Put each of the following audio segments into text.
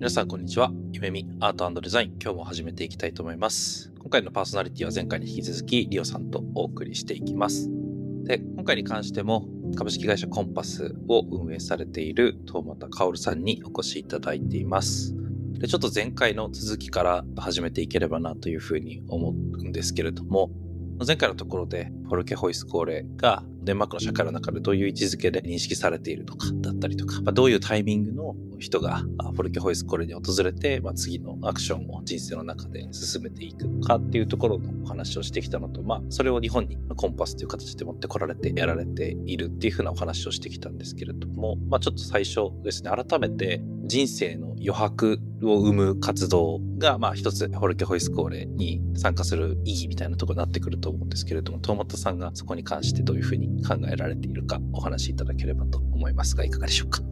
皆さんこんにちは。夢見アートデザイン今日も始めていきたいと思います。今回のパーソナリティは前回に引き続きリオさんとお送りしていきます。で、今回に関しても株式会社コンパスを運営されている東俣薫さんにお越しいただいています。で、ちょっと前回の続きから始めていければなというふうに思うんですけれども、前回のところで、フォルケホイスコーレがデンマークの社会の中でどういう位置づけで認識されているとか、だったりとか、まあ、どういうタイミングの人がフォルケホイスコーレに訪れて、まあ、次のアクションを人生の中で進めていくのかっていうところのお話をしてきたのと、まあ、それを日本にコンパスという形で持ってこられてやられているっていうふうなお話をしてきたんですけれども、まあ、ちょっと最初ですね、改めて人生の余白を生む活動が、まあ一つ、ホルケホイスコーレに参加する意義みたいなところになってくると思うんですけれども、トーマトさんがそこに関してどういうふうに考えられているかお話しいただければと思いますが、いかがでしょうか？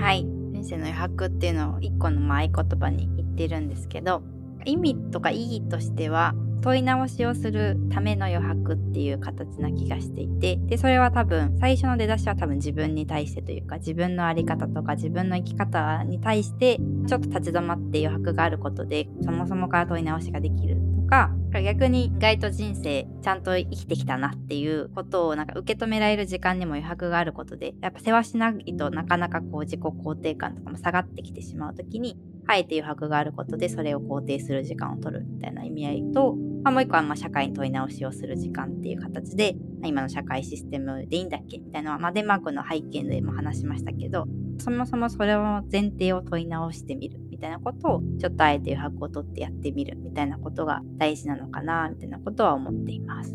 はい。人生の余白っていうのを一個の合言葉に言ってるんですけど、意味とか意義としては、問い直しをするための余白っていう形な気がしていてでそれは多分最初の出だしは多分自分に対してというか自分の在り方とか自分の生き方に対してちょっと立ち止まって余白があることでそもそもから問い直しができるか逆に意外と人生ちゃんと生きてきたなっていうことをなんか受け止められる時間にも余白があることでやっぱ世話しないとなかなかこう自己肯定感とかも下がってきてしまう時にあえて余白があることでそれを肯定する時間を取るみたいな意味合いとまあ、もう一個はま社会に問い直しをする時間っていう形で、今の社会システムでいいんだっけみたいなのは、まあ、デンマークの背景でも話しましたけど、そもそもそれを前提を問い直してみる。みたいなことを、ちょっとあえて余白を取ってやってみるみたいなことが大事なのかな、みたいなことは思っています。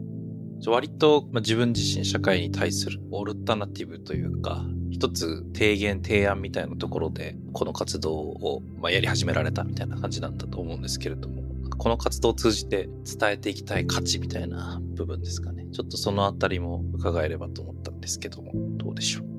割と、まあ、自分自身社会に対するオルタナティブというか、一つ提言提案みたいなところでこの活動をまあやり始められたみたいな感じなんだと思うんですけれどもこの活動を通じて伝えていきたい価値みたいな部分ですかね。ちょっとそのあたりも伺えればと思ったんですけども、どうでしょう？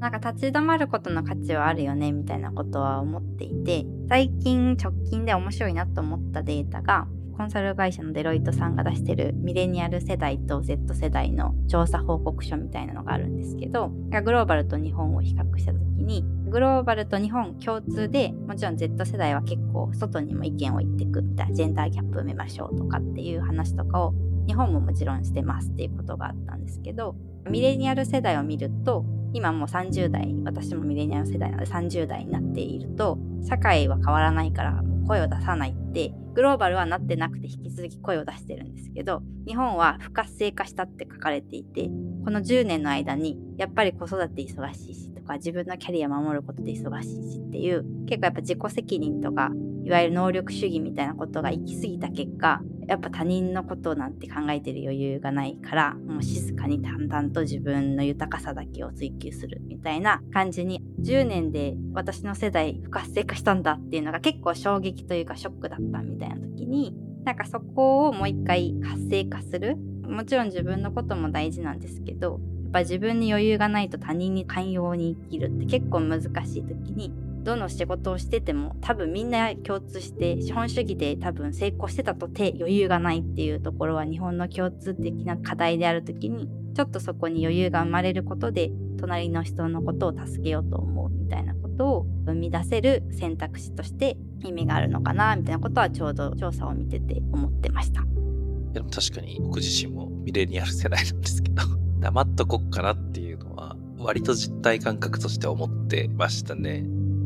なんか立ち止まることの価値はあるよねみたいなことは思っていて、最近直近で面白いなと思ったデータが、コンサル会社のデロイトさんが出してるミレニアル世代と Z 世代の調査報告書みたいなのがあるんですけど、グローバルと日本を比較した時に、グローバルと日本共通で、もちろん Z 世代は結構外にも意見を言ってくみたいな、ジェンダーギャップ埋めましょうとかっていう話とかを日本ももちろんしてますっていうことがあったんですけど、ミレニアル世代を見ると、今もう30代、私もミレニアム世代なので30代になっていると、社会は変わらないから声を出さないってグローバルはなってなくて引き続き声を出してるんですけど日本は不活性化したって書かれていてこの10年の間にやっぱり子育て忙しいしか自分のキャリア守ることで忙しいしっていう結構やっぱ自己責任とかいわゆる能力主義みたいなことが行き過ぎた結果やっぱ他人のことなんて考えてる余裕がないからもう静かに淡々と自分の豊かさだけを追求するみたいな感じに10年で私の世代不活性化したんだっていうのが結構衝撃というかショックだったみたいな時になんかそこをもう一回活性化する。もちろん自分のことも大事なんですけどぱ自分に余裕がないと他人に寛容に生きるって結構難しい時にどの仕事をしてても多分みんな共通して資本主義で多分成功してたとて余裕がないっていうところは日本の共通的な課題である時にちょっとそこに余裕が生まれることで隣の人のことを助けようと思うみたいなことを生み出せる選択肢として意味があるのかなみたいなことはちょうど調査を見てて思ってました。でも確かに僕自身もミレニアル世代なんですけど黙っとこっかなっていうのは割と実体感覚として思ってましたね。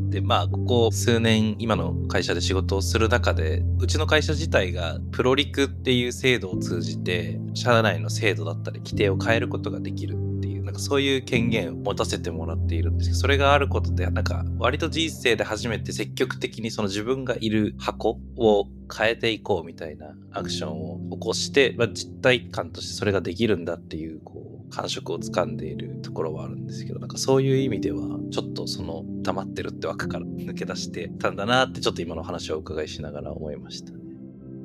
で、まあ、ここ数年、今の会社で仕事をする中で、うちの会社自体が、プロリクっていう制度を通じて、社内の制度だったり、規定を変えることができるっていう、なんかそういう権限を持たせてもらっているんですけど、それがあることで、なんか、割と人生で初めて積極的にその自分がいる箱を変えていこうみたいなアクションを起こして、まあ、実体感としてそれができるんだっていう、こう、感触をつかんでいるところはあるんですけど、なんかそういう意味では、ちょっとその溜まってるって枠から 抜け出してたんだなってちょっと今の話をお伺いしながら思いましたね。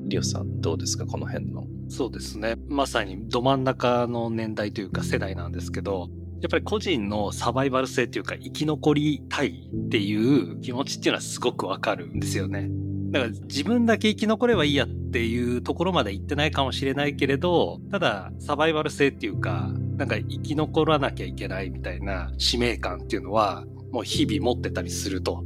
リオさんどうですか？この辺の。そうですね。まさにど真ん中の年代というか世代なんですけど、やっぱり個人のサバイバル性っていうか生き残りたいっていう気持ちっていうのはすごくわかるんですよね。だから自分だけ生き残ればいいやっていうところまで行ってないかもしれないけれど、ただサバイバル性っていうか、なんか生き残らなきゃいけないみたいな使命感っていうのはもう日々持ってたりすると。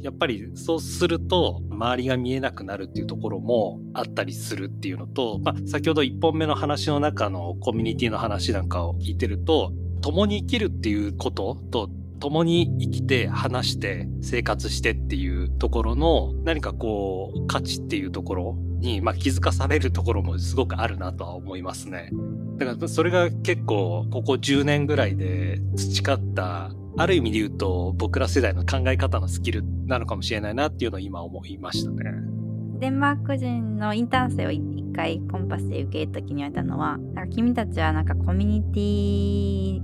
やっぱりそうすると周りが見えなくなるっていうところもあったりするっていうのと、まあ、先ほど1本目の話の中のコミュニティの話なんかを聞いてると共に生きるっていうことと共に生きて話して生活してっていうところの何かこう価値っていうところに、まあ、気づかされるところもすごくあるなとは思いますね。だからそれが結構ここ10年ぐらいで培ったある意味で言うと僕ら世代の考え方のスキルなのかもしれないなっていうのを今思いましたね。デンマーク人のインターン生を一回コンパスで受ける時に言われたのはなんか君たちはなんかコミュニテ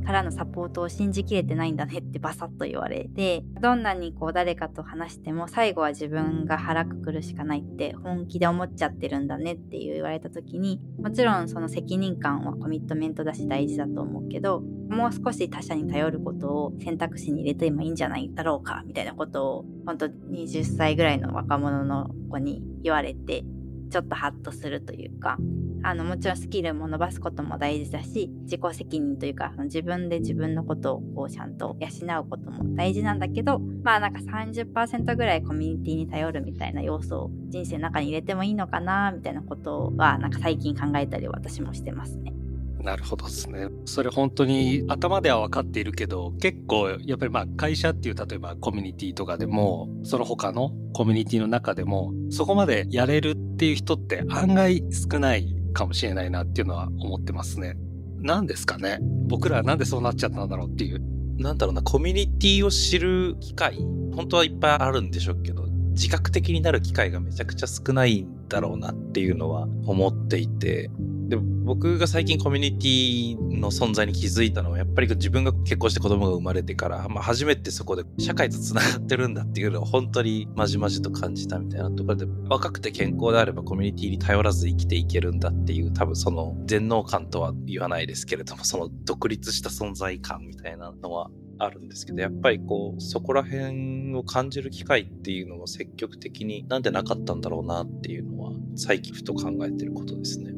ィからのサポートを信じきれてないんだねってバサッと言われて どんなにこう誰かと話しても最後は自分が腹くくるしかないって本気で思っちゃってるんだねって言われた時にもちろんその責任感はコミットメントだし大事だと思うけどもう少し他者に頼ることを選択肢に入れてもいいんじゃないだろうかみたいなことを本当20歳ぐらいの若者の子に言われてちょっとハッとするというかあのもちろんスキルも伸ばすことも大事だし自己責任というか自分で自分のことをこうちゃんと養うことも大事なんだけどまあなんか30%ぐらいコミュニティに頼るみたいな要素を人生の中に入れてもいいのかなみたいなことはなんか最近考えたり私もしてますね。なるほどですね。それ本当に頭では分かっているけど、結構やっぱりまあ会社っていう例えばコミュニティとかでも、その他のコミュニティの中でも、そこまでやれるっていう人って案外少ないかもしれないなっていうのは思ってますね。何ですかね？僕らはなんでそうなっちゃったんだろうっていう。なんだろうな、コミュニティを知る機会、本当はいっぱいあるんでしょうけど、自覚的になる機会がめちゃくちゃ少ないんだろうなっていうのは思っていて、で僕が最近コミュニティの存在に気づいたのはやっぱり自分が結婚して子供が生まれてから、まあ、初めてそこで社会と繋がってるんだっていうのを本当にまじまじと感じたみたいなところで若くて健康であればコミュニティに頼らず生きていけるんだっていう多分その全能感とは言わないですけれどもその独立した存在感みたいなのはあるんですけど、やっぱりこう、そこら辺を感じる機会っていうのを積極的になんでなかったんだろうなっていうのは、最近ふと考えてることですね。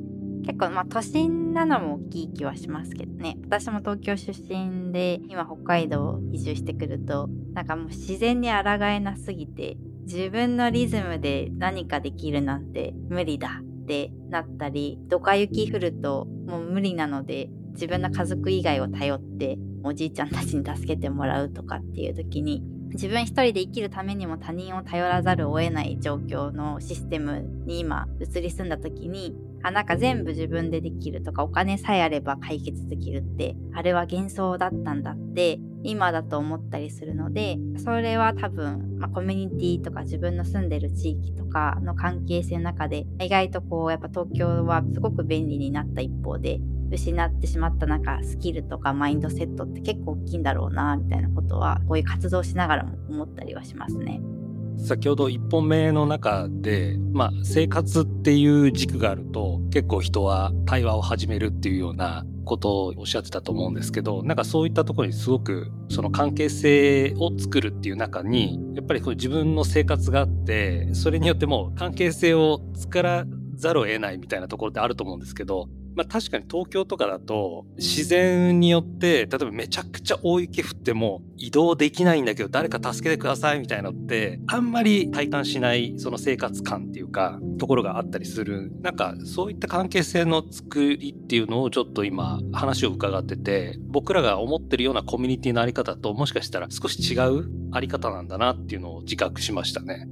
結構まあ都心なのも大きい気はしますけどね。私も東京出身で今北海道移住してくるとなんかもう自然に抗えなすぎて自分のリズムで何かできるなんて無理だってなったりドカ雪降るともう無理なので自分の家族以外を頼っておじいちゃんたちに助けてもらうとかっていう時に自分一人で生きるためにも他人を頼らざるを得ない状況のシステムに今移り住んだ時にあ、なんか全部自分でできるとかお金さえあれば解決できるって、あれは幻想だったんだって今だと思ったりするので、それは多分、まあ、コミュニティとか自分の住んでる地域とかの関係性の中で、意外とこう、やっぱ東京はすごく便利になった一方で、失ってしまったなんかスキルとかマインドセットって結構大きいんだろうな、みたいなことは、こういう活動しながらも思ったりはしますね。先ほど1本目の中で、まあ、生活っていう軸があると結構人は対話を始めるっていうようなことをおっしゃってたと思うんですけどなんかそういったところにすごくその関係性を作るっていう中にやっぱりこう自分の生活があってそれによっても関係性を作らざるを得ないみたいなところってあると思うんですけどまあ確かに東京とかだと自然によって例えばめちゃくちゃ大雪降っても移動できないんだけど誰か助けてくださいみたいなのってあんまり体感しないその生活感っていうかところがあったりするなんかそういった関係性の作りっていうのをちょっと今話を伺ってて僕らが思ってるようなコミュニティのあり方ともしかしたら少し違うあり方なんだなっていうのを自覚しましたね。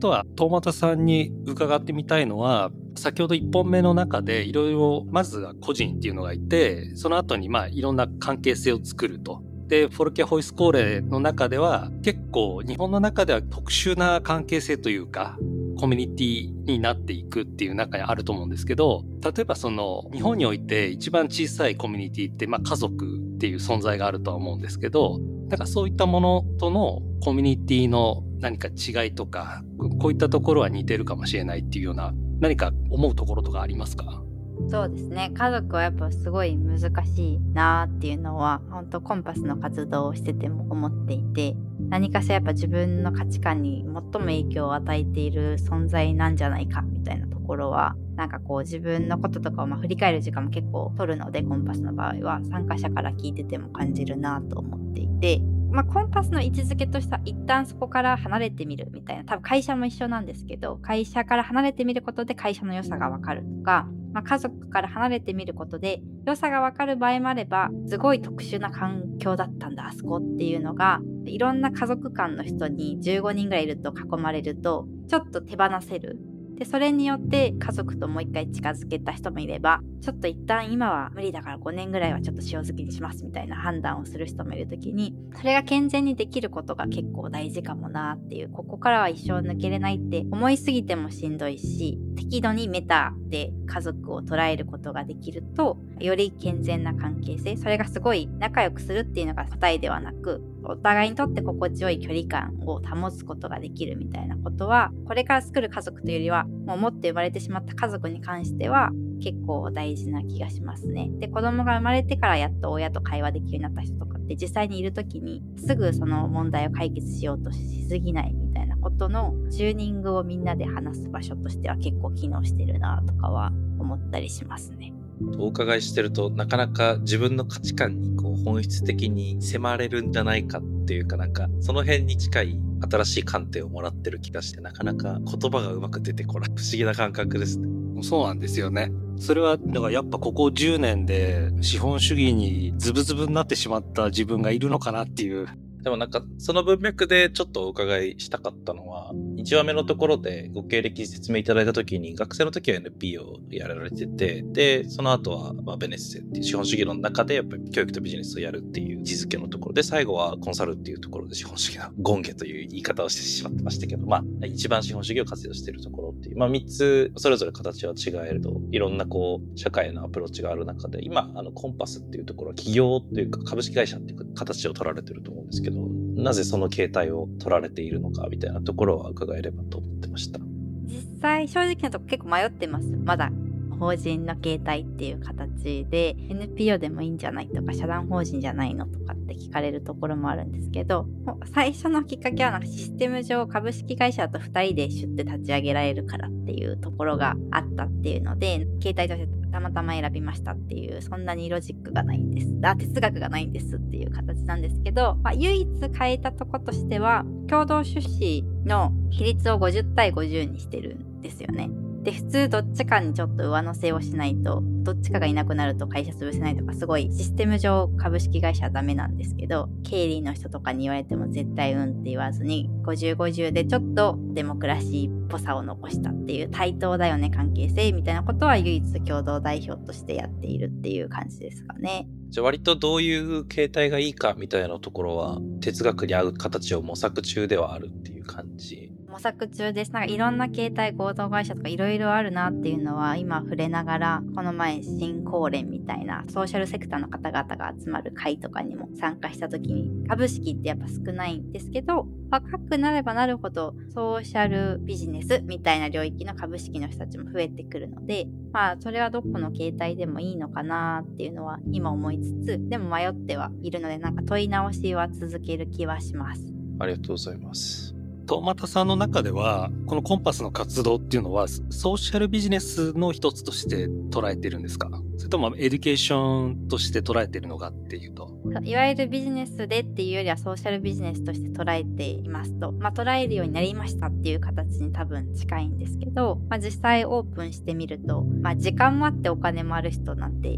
とは、東俣さんに伺ってみたいのは、先ほど1本目の中でいろいろ、まずは個人っていうのがいて、その後にまあいろんな関係性を作ると。で、フォルケホイスコーレの中では結構日本の中では特殊な関係性というか、コミュニティになっていくっていう中にあると思うんですけど、例えばその日本において一番小さいコミュニティって、まあ家族っていう存在があるとは思うんですけど、なんかそういったものとのコミュニティの何か違いとか、こういったところは似てるかもしれないっていうような何か思うところとかありますか？そうですね。家族はやっぱすごい難しいなっていうのは本当コンパスの活動をしてても思っていて何かしらやっぱ自分の価値観に最も影響を与えている存在なんじゃないかみたいなところはなんかこう自分のこととかをま振り返る時間も結構取るのでコンパスの場合は参加者から聞いてても感じるなと思っていてまあ、コンパスの位置づけとしては一旦そこから離れてみるみたいな多分会社も一緒なんですけど会社から離れてみることで会社の良さがわかるとか、まあ、家族から離れてみることで良さがわかる場合もあればすごい特殊な環境だったんだあそこっていうのがいろんな家族間の人に15人ぐらいいると囲まれるとちょっと手放せるでそれによって家族ともう一回近づけた人もいればちょっと一旦今は無理だから5年ぐらいはちょっと塩漬けにしますみたいな判断をする人もいる時にそれが健全にできることが結構大事かもなっていうここからは一生抜けれないって思いすぎてもしんどいし適度にメタで家族を捉えることができるとより健全な関係性それがすごい仲良くするっていうのが答えではなくお互いにとって心地よい距離感を保つことができるみたいなことはこれから作る家族というよりはもう持って生まれてしまった家族に関しては結構大事な気がしますね。で子供が生まれてからやっと親と会話できるようになった人とかって実際にいる時にすぐその問題を解決しようとしすぎないみたいなことのチューニングをみんなで話す場所としては結構機能してるなとかは思ったりしますね。お伺いしてるとなかなか自分の価値観にこう本質的に迫れるんじゃないかっていうかなんかその辺に近い新しい観点をもらってる気がしてなかなか言葉がうまく出てこない不思議な感覚ですね。そうなんですよね。それは、だからやっぱここ10年で資本主義にズブズブになってしまった自分がいるのかなっていうでもなんか、その文脈でちょっとお伺いしたかったのは、1話目のところでご経歴説明いただいたときに、学生の時は NP をやられてて、で、その後は、まあ、ベネッセっていう資本主義の中で、やっぱり教育とビジネスをやるっていう位置づけのところ。で、最後はコンサルっていうところで資本主義の権下という言い方をしてしまってましたけど、まあ、一番資本主義を活用しているところっていう、まあ、3つ、それぞれ形は違えると、いろんなこう、社会のアプローチがある中で、今、あの、コンパスっていうところは企業っていうか株式会社っていう形を取られてると思うんですけど、なぜその携帯を取られているのかみたいなところは伺えればと思ってました。実際正直なとこ結構迷ってます。まだ法人の形態っていう形で NPO でもいいんじゃないとか社団法人じゃないのとかって聞かれるところもあるんですけど最初のきっかけはなんかシステム上株式会社と2人でシュッて立ち上げられるからっていうところがあったっていうので形態としてたまたま選びましたっていうそんなにロジックがないんです。あ哲学がないんですっていう形なんですけど、まあ、唯一変えたとことしては共同出資の比率を50対50にしてるんですよね。で普通どっちかにちょっと上乗せをしないとどっちかがいなくなると会社潰せないとかすごいシステム上株式会社はダメなんですけど経理の人とかに言われても絶対うんって言わずに5050でちょっとデモクラシーっぽさを残したっていう対等だよね関係性みたいなことは唯一共同代表としてやっているっていう感じですかね。じゃあ割とどういう形態がいいかみたいなところは哲学に合う形を模索中ではあるっていう感じ模索中です。なんかいろんな携帯合同会社とかいろいろあるなっていうのは今触れながら、この前新公連みたいなソーシャルセクターの方々が集まる会とかにも参加した時に、株式ってやっぱ少ないんですけど、若くなればなるほどソーシャルビジネスみたいな領域の株式の人たちも増えてくるので、まあそれはどこの携帯でもいいのかなっていうのは今思いつつ、でも迷ってはいるのでなんか問い直しは続ける気はします。ありがとうございます。トマタさんの中では、このコンパスの活動っていうのは、ソーシャルビジネスの一つとして捉えてるんですか？それともエデュケーションとして捉えてるのかっていうと？いわゆるビジネスでっていうよりはソーシャルビジネスとして捉えていますと、まあ、捉えるようになりましたっていう形に多分近いんですけど、まあ、実際オープンしてみると、まあ、時間もあってお金もある人なんて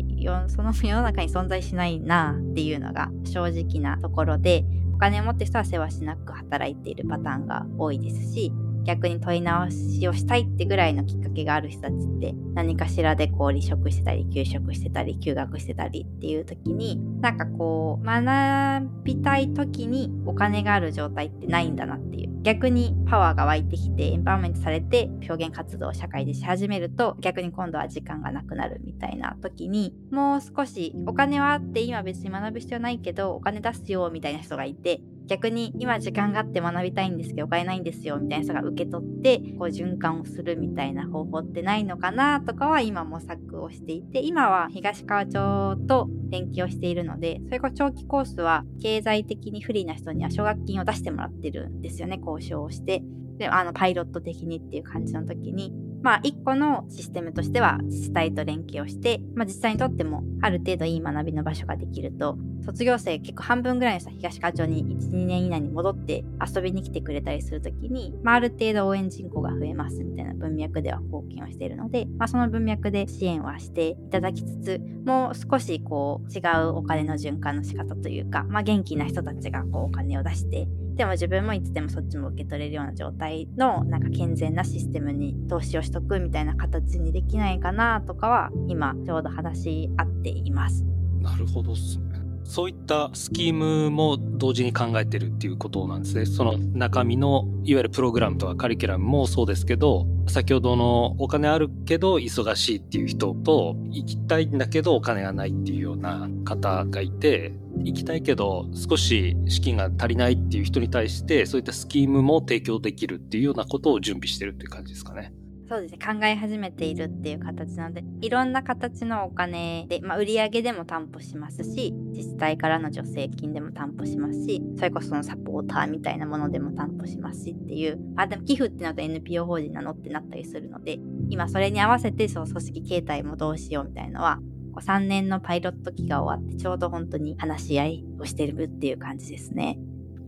その世の中に存在しないなっていうのが正直なところでお金を持ってる人は世話しなく働いているパターンが多いですし逆に問い直しをしたいってぐらいのきっかけがある人たちって何かしらでこう離職してたり休職してたり休学してたりっていう時になんかこう学びたい時にお金がある状態ってないんだなっていう。逆にパワーが湧いてきてエンパワーメントされて表現活動を社会でし始めると逆に今度は時間がなくなるみたいな時にもう少しお金はあって今別に学ぶ必要ないけどお金出すよみたいな人がいて逆に今時間があって学びたいんですけどお金ないんですよ。みたいな人が受け取ってこう循環をするみたいな方法ってないのかなとかは今模索をしていて今は東川町と連携をしているのでそれこそ長期コースは経済的に不利な人には奨学金を出してもらってるんですよね交渉をして。であのパイロット的にっていう感じの時にまあ、一個のシステムとしては自治体と連携をして、まあ、自治体にとってもある程度いい学びの場所ができると、卒業生結構半分ぐらいの人は東川町に1、2年以内に戻って遊びに来てくれたりするときに、まあ、ある程度応援人口が増えますみたいな文脈では貢献をしているので、まあ、その文脈で支援はしていただきつつ、もう少しこう違うお金の循環の仕方というか、まあ、元気な人たちがこうお金を出して、でも自分もいつでもそっちも受け取れるような状態のなんか健全なシステムに投資をしとくみたいな形にできないかなとかは今ちょうど話し合っています。なるほどっすね。そういったスキームも同時に考えてるっていうことなんですね。その中身のいわゆるプログラムとかカリキュラムもそうですけど、先ほどのお金あるけど忙しいっていう人と、行きたいんだけどお金がないっていうような方がいて、行きたいけど少し資金が足りないっていう人に対してそういったスキームも提供できるっていうようなことを準備してるっていう感じですかね。そうですね考え始めているっていう形なのでいろんな形のお金で、まあ、売上でも担保しますし自治体からの助成金でも担保しますしそれこそそのサポーターみたいなものでも担保しますしっていうあでも寄付ってなると NPO 法人なのってなったりするので今それに合わせてその組織形態もどうしようみたいなのは3年のパイロット期が終わってちょうど本当に話し合いをしてるっていう感じですね。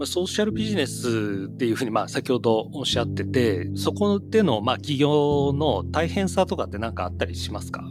ソーシャルビジネスっていうふうに、まあ、先ほどおっしゃってて、そこでの、まあ、企業の大変さとかって何かあったりしますか？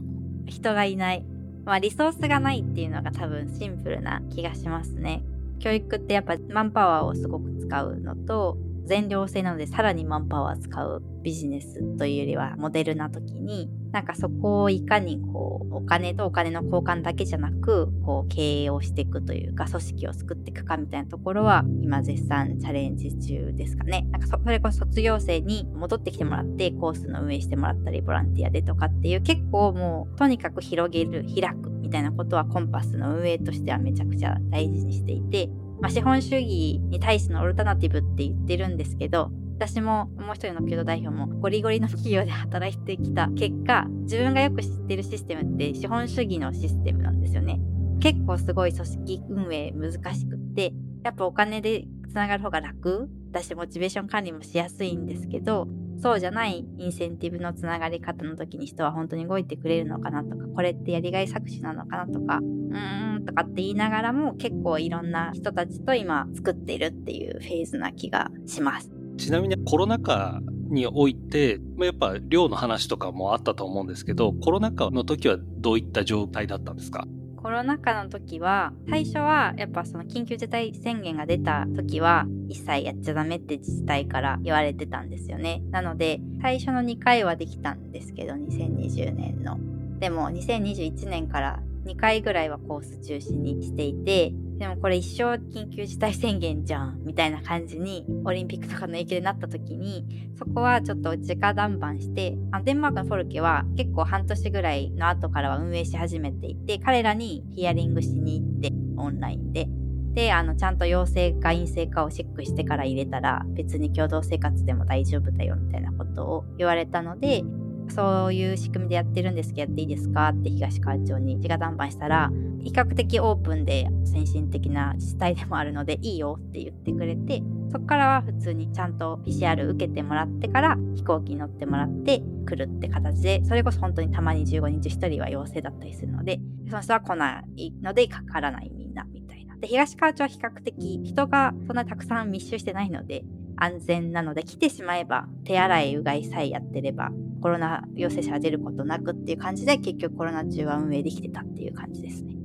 人がいない。まあ、リソースがないっていうのが多分シンプルな気がしますね。教育ってやっぱマンパワーをすごく使うのと、全寮制なのでさらにマンパワー使うビジネスというよりはモデルな時になんかそこをいかにこうお金とお金の交換だけじゃなくこう経営をしていくというか組織を作っていくかみたいなところは今絶賛チャレンジ中ですかね。なんかそれこそ卒業生に戻ってきてもらってコースの運営してもらったりボランティアでとかっていう結構もうとにかく広げる開くみたいなことはコンパスの運営としてはめちゃくちゃ大事にしていてまあ、資本主義に対してのオルタナティブって言ってるんですけど私ももう一人の共同代表もゴリゴリの企業で働いてきた結果自分がよく知ってるシステムって資本主義のシステムなんですよね。結構すごい組織運営難しくってやっぱお金でつながる方が楽。だしモチベーション管理もしやすいんですけどそうじゃないインセンティブのつながり方の時に人は本当に動いてくれるのかなとか、これってやりがい搾取なのかなとか、うーんとかって言いながらも結構いろんな人たちと今作っているっていうフェーズな気がします。ちなみにコロナ禍において、やっぱ量の話とかもあったと思うんですけど、コロナ禍の時はどういった状態だったんですか？コロナ禍の時は最初はやっぱその緊急事態宣言が出た時は一切やっちゃダメって自治体から言われてたんですよね。なので最初の2回はできたんですけど2020年の。でも2021年から2回ぐらいはコース中止にしていてでもこれ一生緊急事態宣言じゃんみたいな感じにオリンピックとかの影響でなった時にそこはちょっと直談判してあデンマークのフォルケは結構半年ぐらいの後からは運営し始めていて彼らにヒアリングしに行ってオンラインで。であのちゃんと陽性か陰性かをチェックしてから入れたら別に共同生活でも大丈夫だよみたいなことを言われたのでそういう仕組みでやってるんですけどやっていいですか？って東川町に直談判したら比較的オープンで先進的な自治体でもあるのでいいよって言ってくれてそこからは普通にちゃんと PCR 受けてもらってから飛行機に乗ってもらって来るって形でそれこそ本当にたまに15日1人は陽性だったりするのでその人は来ないのでかからないみんなみたいな。で東川町は比較的人がそんなたくさん密集してないので安全なので来てしまえば手洗いうがいさえやってればコロナ陽性者出ることなくっていう感じで結局コロナ中は運営できてたっていう感じですね。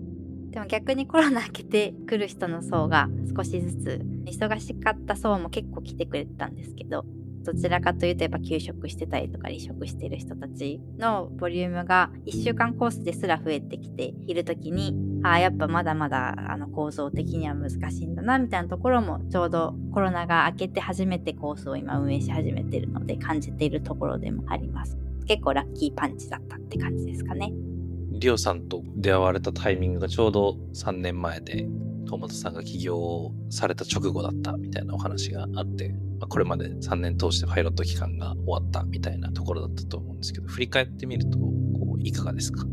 でも逆にコロナ明けてくる人の層が少しずつ忙しかった層も結構来てくれたんですけどどちらかというとやっぱ休職してたりとか離職してる人たちのボリュームが1週間コースですら増えてきている時にああやっぱまだまだあの構造的には難しいんだなみたいなところもちょうどコロナが明けて初めてコースを今運営し始めてるので感じているところでもあります。結構ラッキーパンチだったって感じですかね。リオさんと出会われたタイミングがちょうど3年前で遠本さんが起業された直後だったみたいなお話があって、これまで3年通してパイロット期間が終わったみたいなところだったと思うんですけど、振り返ってみると、こう、いかがですか？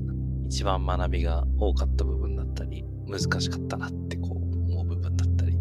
一番学びが多かった部分だったり、難しかったなってこう思う部分だったり。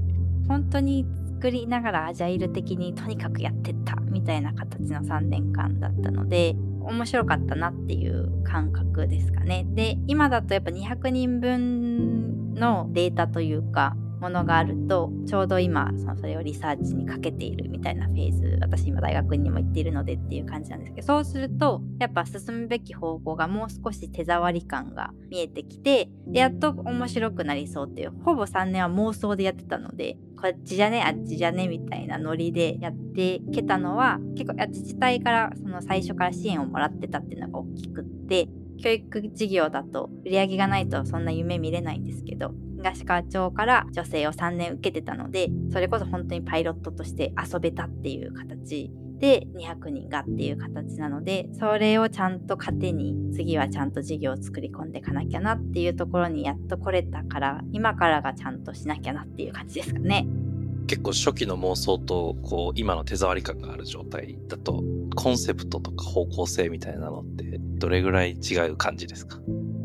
本当に作りながらアジャイル的にとにかくやってったみたいな形の3年間だったので、面白かったなっていう感覚ですかね。で、今だとやっぱ200人分のデータというか、ものがあるとちょうど今そのそれをリサーチにかけているみたいなフェーズ私今大学にも行っているのでっていう感じなんですけどそうするとやっぱ進むべき方向がもう少し手触り感が見えてきてでやっと面白くなりそうっていうほぼ3年は妄想でやってたのでこっちじゃねあっちじゃねみたいなノリでやってけたのは結構自治体からその最初から支援をもらってたっていうのが大きくって教育事業だと売り上げがないとそんな夢見れないんですけど東川町から女性を3年受けてたのでそれこそ本当にパイロットとして遊べたっていう形で200人がっていう形なのでそれをちゃんと糧に次はちゃんと事業を作り込んでいかなきゃなっていうところにやっと来れたから今からがちゃんとしなきゃなっていう感じですかね。結構初期の妄想とこう今の手触り感がある状態だとコンセプトとか方向性みたいなのってどれぐらい違う感じですか？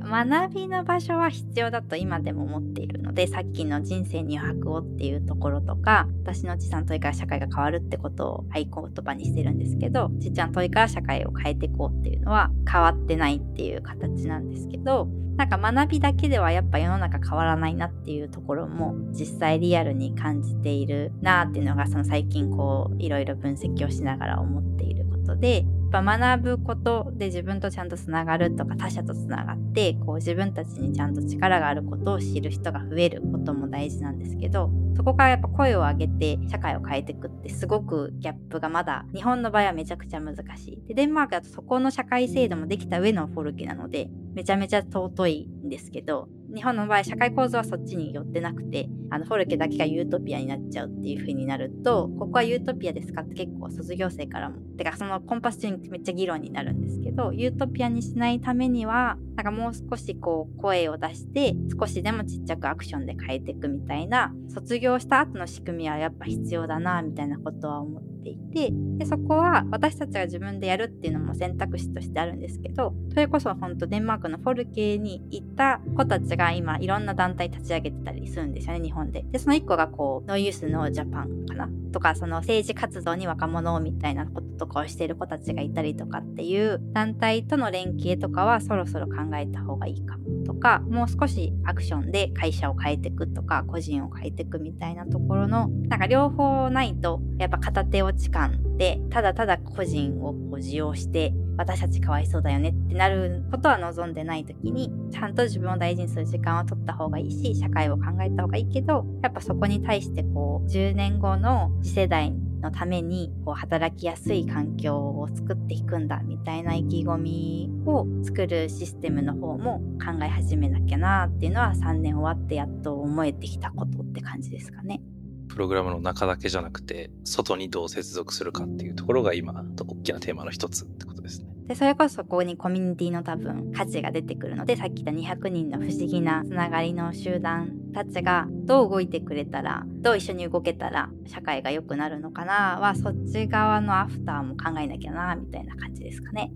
学びの場所は必要だと今でも思っているのでさっきの人生に余白をっていうところとか私のちさん問いから社会が変わるってことを合言葉にしてるんですけどちっちゃん問いから社会を変えていこうっていうのは変わってないっていう形なんですけどなんか学びだけではやっぱ世の中変わらないなっていうところも実際リアルに感じているなっていうのがその最近こういろいろ分析をしながら思っていることでっぱ学ぶことで自分とちゃんとつながるとか他者とつながってこう自分たちにちゃんと力があることを知る人が増えることも大事なんですけどそこからやっぱ声を上げて社会を変えていくってすごくギャップがまだ日本の場合はめちゃくちゃ難しい。でデンマークだとそこの社会制度もできた上のフォルケなのでめちゃめちゃ尊いんですけど日本の場合社会構造はそっちに寄ってなくてあのフォルケだけがユートピアになっちゃうっていう風になるとここはユートピアですかって結構卒業生からも。てかそのコンパス中にめっちゃ議論になるんですけどユートピアにしないためにはなんかもう少しこう声を出して少しでもちっちゃくアクションで変えていくみたいな卒業した後の仕組みはやっぱ必要だなみたいなことは思ってていてでそこは私たちが自分でやるっていうのも選択肢としてあるんですけどそれこそ本当デンマークのフォルケに行った子たちが今いろんな団体立ち上げてたりするんですよね日本で。でその1個がこうノイユースのジャパンかなとかその政治活動に若者みたいなこととかをしている子たちがいたりとかっていう団体との連携とかはそろそろ考えた方がいいかもとかもう少しアクションで会社を変えていくとか個人を変えていくみたいなところのなんか両方ないとやっぱ片手落ち感でただただ個人をこう利用して私たちかわいそうだよねってなることは望んでない時にちゃんと自分を大事にする時間は取った方がいいし社会を考えた方がいいけどやっぱそこに対してこう10年後の次世代のためにこう働きやすい環境を作っていくんだみたいな意気込みを作るシステムの方も考え始めなきゃなっていうのは3年終わってやっと思えてきたことって感じですかね。プログラムの中だけじゃなくて外にどう接続するかっていうところが今大きなテーマの一つってことですね。でそれこそここにコミュニティの多分価値が出てくるのでさっき言った200人の不思議なつながりの集団たちがどう動いてくれたらどう一緒に動けたら社会が良くなるのかなはそっち側のアフターも考えなきゃなみたいな感じですかね。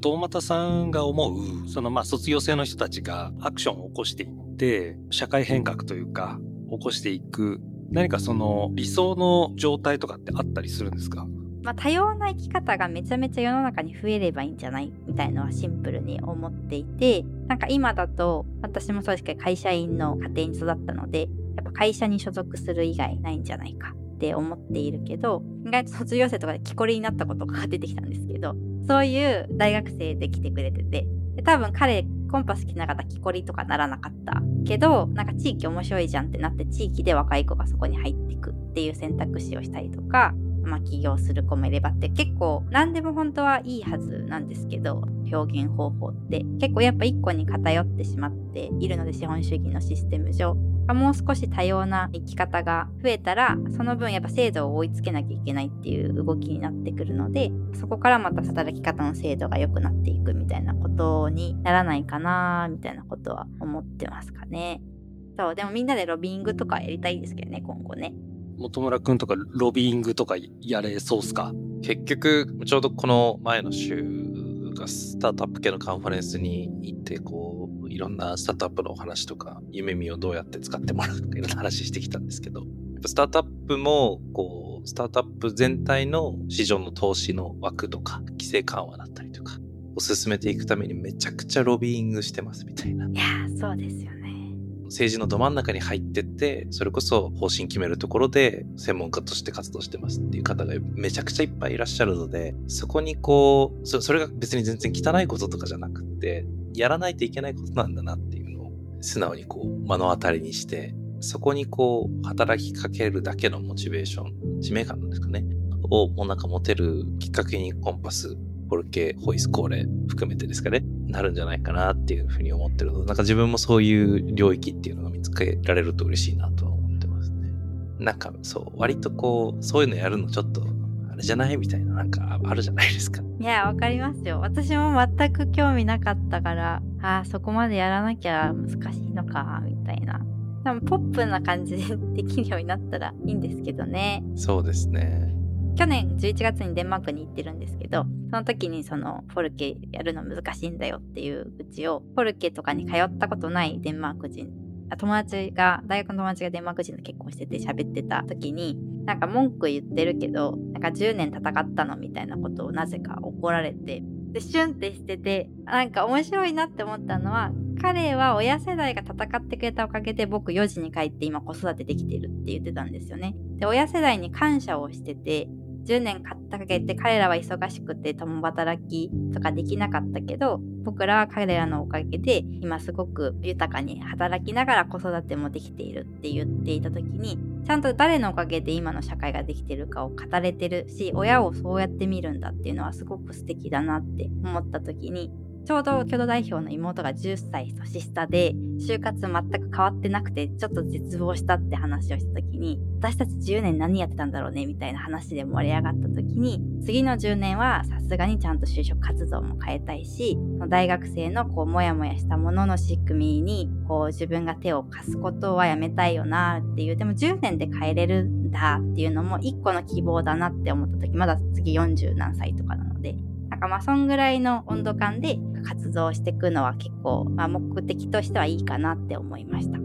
遠又さんが思うそのまあ卒業生の人たちがアクションを起こしていって社会変革というか起こしていく何かその理想の状態とかってあったりするんですか？まあ、多様な生き方がめちゃめちゃ世の中に増えればいいんじゃないみたいのはシンプルに思っていてなんか今だと私もそうですけど会社員の家庭に育ったのでやっぱ会社に所属する以外ないんじゃないかって思っているけど意外と卒業生とかで木こりになったことが出てきたんですけどそういう大学生で来てくれててで多分彼コンパス着なかった木こりとかならなかったけどなんか地域面白いじゃんってなって地域で若い子がそこに入ってくっていう選択肢をしたりとかまあ、起業する子もいればって結構何でも本当はいいはずなんですけど表現方法って結構やっぱ一個に偏ってしまっているので資本主義のシステム上もう少し多様な生き方が増えたらその分やっぱ制度を追いつけなきゃいけないっていう動きになってくるのでそこからまた働き方の制度が良くなっていくみたいなことにならないかなみたいなことは思ってますかね。そうでもみんなでロビングとかやりたいですけどね今後ね。本村くんとかロビーングとかやれそうっすか？結局、ちょうどこの前の週がスタートアップ系のカンファレンスに行って、こう、いろんなスタートアップのお話とか、夢見をどうやって使ってもらうとかいろんな話してきたんですけど、やっぱスタートアップも、こう、スタートアップ全体の市場の投資の枠とか、規制緩和だったりとか、を進めていくためにめちゃくちゃロビーイングしてますみたいな。いやー、そうですよね。政治のど真ん中に入ってって、それこそ方針決めるところで専門家として活動してますっていう方がめちゃくちゃいっぱいいらっしゃるので、そこにこう、それが別に全然汚いこととかじゃなくって、やらないといけないことなんだなっていうのを素直にこう目の当たりにして、そこにこう働きかけるだけのモチベーション、使命感なんですかね、をもうなんか持てるきっかけにコンパス、ポルケ、ホイス、コーレ含めてですかね、なるんじゃないかなっていうふうに思ってるので、なんか自分もそういう領域っていうのが見つけられると嬉しいなとは思ってますね。なんかそう、割とこう、そういうのやるのちょっと、あれじゃない？みたいな、なんかあるじゃないですか。いや、わかりますよ。私も全く興味なかったから、ああ、そこまでやらなきゃ難しいのか、みたいな。多分ポップな感じでできるようになったらいいんですけどね。そうですね。去年11月にデンマークに行ってるんですけど、その時にそのフォルケやるの難しいんだよっていううちを、フォルケとかに通ったことないデンマーク人、友達が、大学の友達がデンマーク人と結婚してて喋ってた時に、なんか文句言ってるけど、なんか10年戦ったのみたいなことをなぜか怒られて、で、シュンってしてて、なんか面白いなって思ったのは、彼は親世代が戦ってくれたおかげで僕4時に帰って今子育てできてるって言ってたんですよね。で、親世代に感謝をしてて、10年かけて彼らは忙しくて共働きとかできなかったけど僕らは彼らのおかげで今すごく豊かに働きながら子育てもできているって言っていた時にちゃんと誰のおかげで今の社会ができてるかを語れてるし親をそうやって見るんだっていうのはすごく素敵だなって思った時にちょうど共同代表の妹が10歳年下で、就活全く変わってなくて、ちょっと絶望したって話をした時に、私たち10年何やってたんだろうねみたいな話で盛り上がった時に、次の10年はさすがにちゃんと就職活動も変えたいし、大学生のこう、もやもやしたものの仕組みに、こう、自分が手を貸すことはやめたいよなっていう、でも10年で変えれるんだっていうのも一個の希望だなって思った時、まだ次40何歳とかなので、なんかまあそんぐらいの温度感で活動していくのは結構、まあ、目的としてはいいかなって思いました。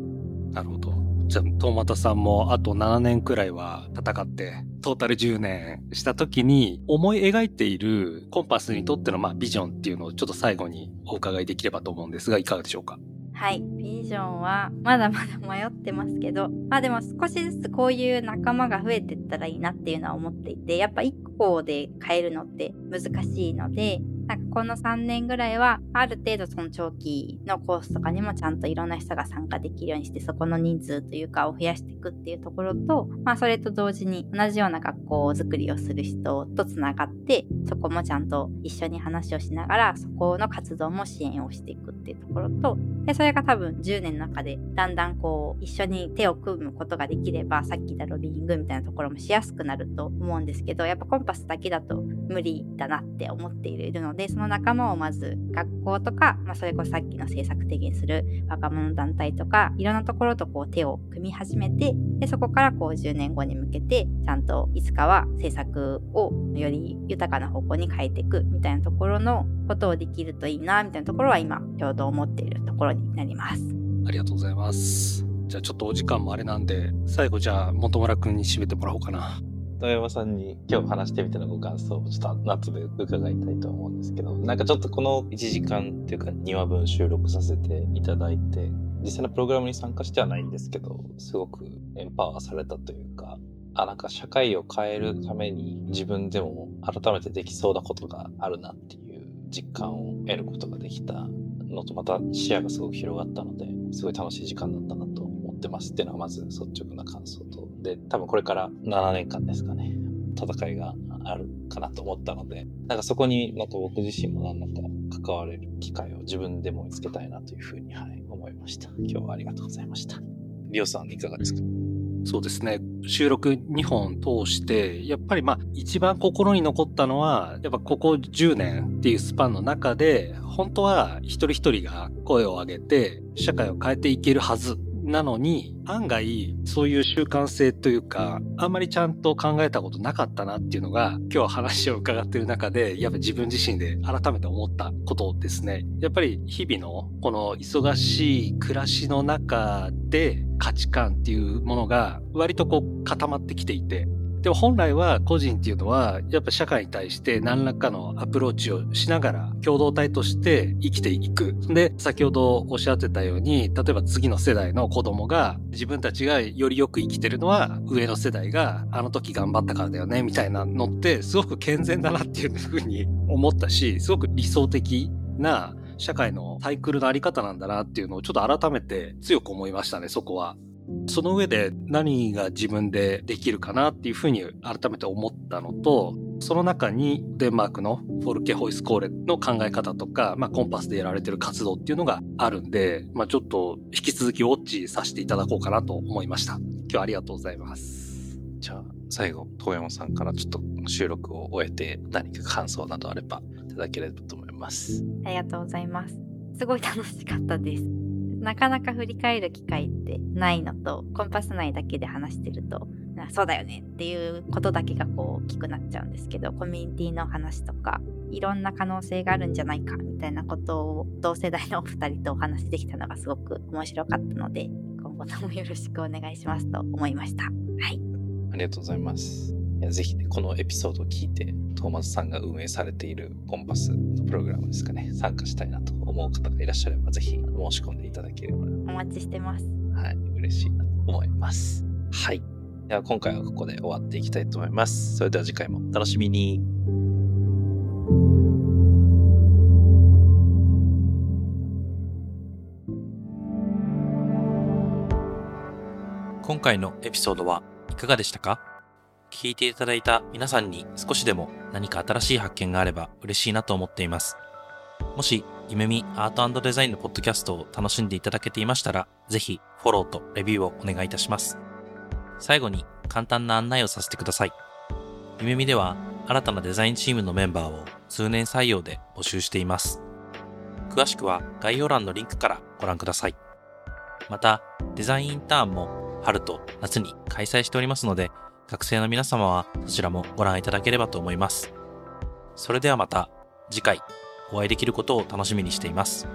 なるほど。じゃあ、東又さんもあと7年くらいは戦って、トータル10年した時に思い描いているコンパスにとってのまあビジョンっていうのをちょっと最後にお伺いできればと思うんですが、いかがでしょうか？はい。ビジョンは、まだまだ迷ってますけど、まあでも少しずつこういう仲間が増えてったらいいなっていうのは思っていて、やっぱ1個で変えるのって難しいので、なんかこの3年ぐらいは、ある程度その長期のコースとかにもちゃんといろんな人が参加できるようにして、そこの人数というかを増やしていくっていうところと、まあそれと同時に同じような学校づくりをする人とつながって、そこもちゃんと一緒に話をしながら、そこの活動も支援をしていくっていうところと、でそれが多分10年の中でだんだんこう一緒に手を組むことができれば、さっき言ったロビーイングみたいなところもしやすくなると思うんですけど、やっぱコンパスだけだと無理だなって思っているので、その仲間をまず学校とか、まあ、それこそさっきの政策提言する若者団体とか、いろんなところとこう手を組み始めて、でそこからこう10年後に向けて、ちゃんといつかは政策をより豊かな方向に変えていくみたいなところのことをできるといいな、みたいなところは今、ちょうど思っているところになります。ありがとうございます。じゃあちょっとお時間もあれなんで、最後じゃあ本村くんに締めてもらおうかな。遠山さんに今日話してみてのご感想をちょっと後で伺いたいと思うんですけど、なんかちょっとこの1時間っていうか2話分収録させていただいて、実際のプログラムに参加してはないんですけど、すごくエンパワーされたというか、あ、なんか社会を変えるために自分でも改めてできそうなことがあるなっていう実感を得ることができたのと、また視野がすごく広がったので、すごい楽しい時間だったなと思ってます。っていうのがまず率直な感想とで、多分これから7年間ですかね。戦いがあるかなと思ったので、なんかそこになんか僕自身も何らか関われる機会を自分でも見つけたいなというふうに、はい、思いました。今日はありがとうございました。リオさんいかがですか？そうですね。収録2本通して、やっぱりまあ一番心に残ったのは、やっぱここ10年っていうスパンの中で、本当は一人一人が声を上げて社会を変えていけるはずなのに、案外、そういう習慣性というか、あんまりちゃんと考えたことなかったなっていうのが、今日話を伺ってる中で、やっぱ自分自身で改めて思ったことですね。やっぱり日々のこの忙しい暮らしの中で価値観っていうものが割とこう固まってきていて、でも本来は個人っていうのは、やっぱ社会に対して何らかのアプローチをしながら共同体として生きていく。で、先ほどおっしゃってたように、例えば次の世代の子供が自分たちがよりよく生きてるのは上の世代があの時頑張ったからだよね、みたいなのってすごく健全だなっていうふうに思ったし、すごく理想的な社会のサイクルのあり方なんだなっていうのをちょっと改めて強く思いましたね、そこは。その上で何が自分でできるかなっていうふうに改めて思ったのと、その中にデンマークのフォルケホイスコーレの考え方とか、まあ、コンパスでやられてる活動っていうのがあるんで、まあ、ちょっと引き続きウォッチさせていただこうかなと思いました。今日はありがとうございます。じゃあ、最後、遠山さんからちょっと収録を終えて何か感想などあればいただければと思います。ありがとうございます。すごい楽しかったです。なかなか振り返る機会ってないのと、コンパス内だけで話してると、そうだよねっていうことだけがこう大きくなっちゃうんですけど、コミュニティの話とか、いろんな可能性があるんじゃないかみたいなことを同世代のお二人とお話できたのがすごく面白かったので、今後ともよろしくお願いしますと思いました。はい。ありがとうございます。ぜひね、このエピソードを聞いて、トーマスさんが運営されているコンパスのプログラムですかね、参加したいなと思う方がいらっしゃれば、ぜひ申し込んでいただければ。お待ちしてます。はい、嬉しいなと思います。はい。では今回はここで終わっていきたいと思います。それでは次回もお楽しみに。今回のエピソードはいかがでしたか？聞いていただいた皆さんに少しでも何か新しい発見があれば嬉しいなと思っています。もし、夢見アートデザインのポッドキャストを楽しんでいただけていましたら、ぜひフォローとレビューをお願いいたします。最後に簡単な案内をさせてください。夢見では新たなデザインチームのメンバーを通年採用で募集しています。詳しくは概要欄のリンクからご覧ください。また、デザインインターンも春と夏に開催しておりますので、学生の皆様はそちらもご覧いただければと思います。それではまた次回お会いできることを楽しみにしています。